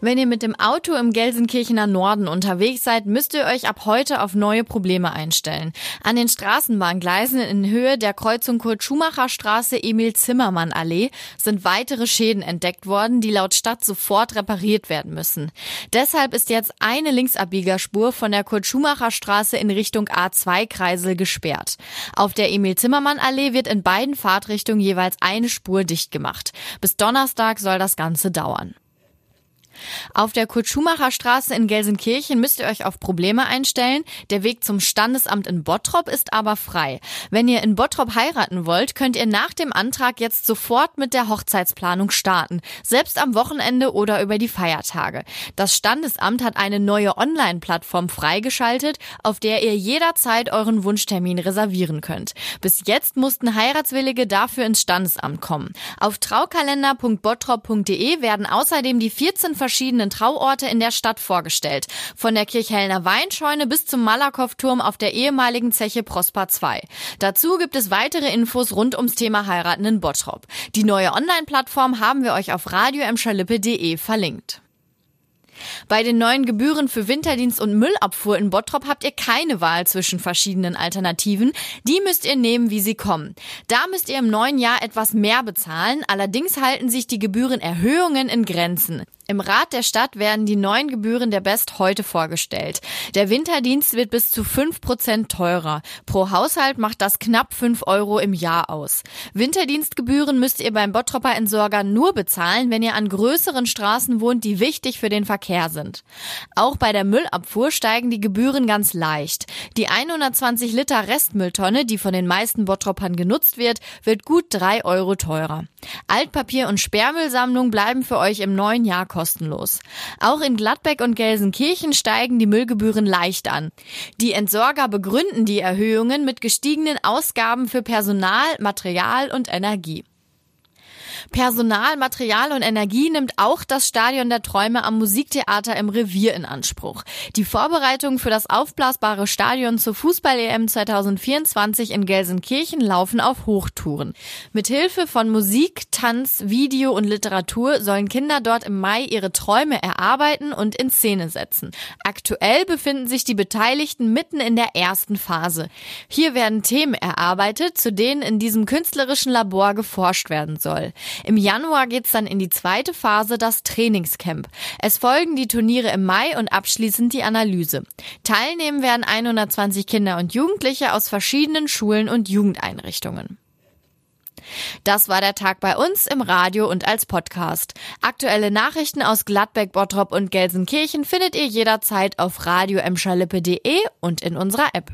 Wenn ihr mit dem Auto im Gelsenkirchener Norden unterwegs seid, müsst ihr euch ab heute auf neue Probleme einstellen. An den Straßenbahngleisen in Höhe der Kreuzung Kurt-Schumacher-Straße Emil-Zimmermann-Allee sind weitere Schäden entdeckt worden, die laut Stadt sofort repariert werden müssen. Deshalb ist jetzt eine Linksabbiegerspur von der Kurt-Schumacher-Straße in Richtung A2-Kreisel gesperrt. Auf der Emil-Zimmermann-Allee wird in beiden Fahrtrichtungen jeweils eine Spur dicht gemacht. Bis Donnerstag soll das Ganze dauern. Auf der Kurt-Schumacher Straße in Gelsenkirchen müsst ihr euch auf Probleme einstellen. Der Weg zum Standesamt in Bottrop ist aber frei. Wenn ihr in Bottrop heiraten wollt, könnt ihr nach dem Antrag jetzt sofort mit der Hochzeitsplanung starten. Selbst am Wochenende oder über die Feiertage. Das Standesamt hat eine neue Online-Plattform freigeschaltet, auf der ihr jederzeit euren Wunschtermin reservieren könnt. Bis jetzt mussten Heiratswillige dafür ins Standesamt kommen. Auf traukalender.bottrop.de werden außerdem die 14 verschiedenen Trauorte in der Stadt vorgestellt. Von der Kirchhellner Weinscheune bis zum Malakow-Turm auf der ehemaligen Zeche Prosper 2. Dazu gibt es weitere Infos rund ums Thema Heiraten in Bottrop. Die neue Online-Plattform haben wir euch auf radioemschalippe.de verlinkt. Bei den neuen Gebühren für Winterdienst und Müllabfuhr in Bottrop habt ihr keine Wahl zwischen verschiedenen Alternativen. Die müsst ihr nehmen, wie sie kommen. Da müsst ihr im neuen Jahr etwas mehr bezahlen. Allerdings halten sich die Gebührenerhöhungen in Grenzen. Im Rat der Stadt werden die neuen Gebühren der Best heute vorgestellt. Der Winterdienst wird bis zu fünf Prozent teurer. Pro Haushalt macht das knapp fünf Euro im Jahr aus. Winterdienstgebühren müsst ihr beim Bottropper Entsorger nur bezahlen, wenn ihr an größeren Straßen wohnt, die wichtig für den Verkehr sind. Auch bei der Müllabfuhr steigen die Gebühren ganz leicht. Die 120 Liter Restmülltonne, die von den meisten Bottroppern genutzt wird, wird gut drei Euro teurer. Altpapier und Sperrmüllsammlung bleiben für euch im neuen Jahr kostenlos. Auch in Gladbeck und Gelsenkirchen steigen die Müllgebühren leicht an. Die Entsorger begründen die Erhöhungen mit gestiegenen Ausgaben für Personal, Material und Energie. Personal, Material und Energie nimmt auch das Stadion der Träume am Musiktheater im Revier in Anspruch. Die Vorbereitungen für das aufblasbare Stadion zur Fußball-EM 2024 in Gelsenkirchen laufen auf Hochtouren. Mit Hilfe von Musik, Tanz, Video und Literatur sollen Kinder dort im Mai ihre Träume erarbeiten und in Szene setzen. Aktuell befinden sich die Beteiligten mitten in der ersten Phase. Hier werden Themen erarbeitet, zu denen in diesem künstlerischen Labor geforscht werden soll. Im Januar geht's dann in die zweite Phase, das Trainingscamp. Es folgen die Turniere im Mai und abschließend die Analyse. Teilnehmen werden 120 Kinder und Jugendliche aus verschiedenen Schulen und Jugendeinrichtungen. Das war der Tag bei uns im Radio und als Podcast. Aktuelle Nachrichten aus Gladbeck, Bottrop und Gelsenkirchen findet ihr jederzeit auf radio und in unserer App.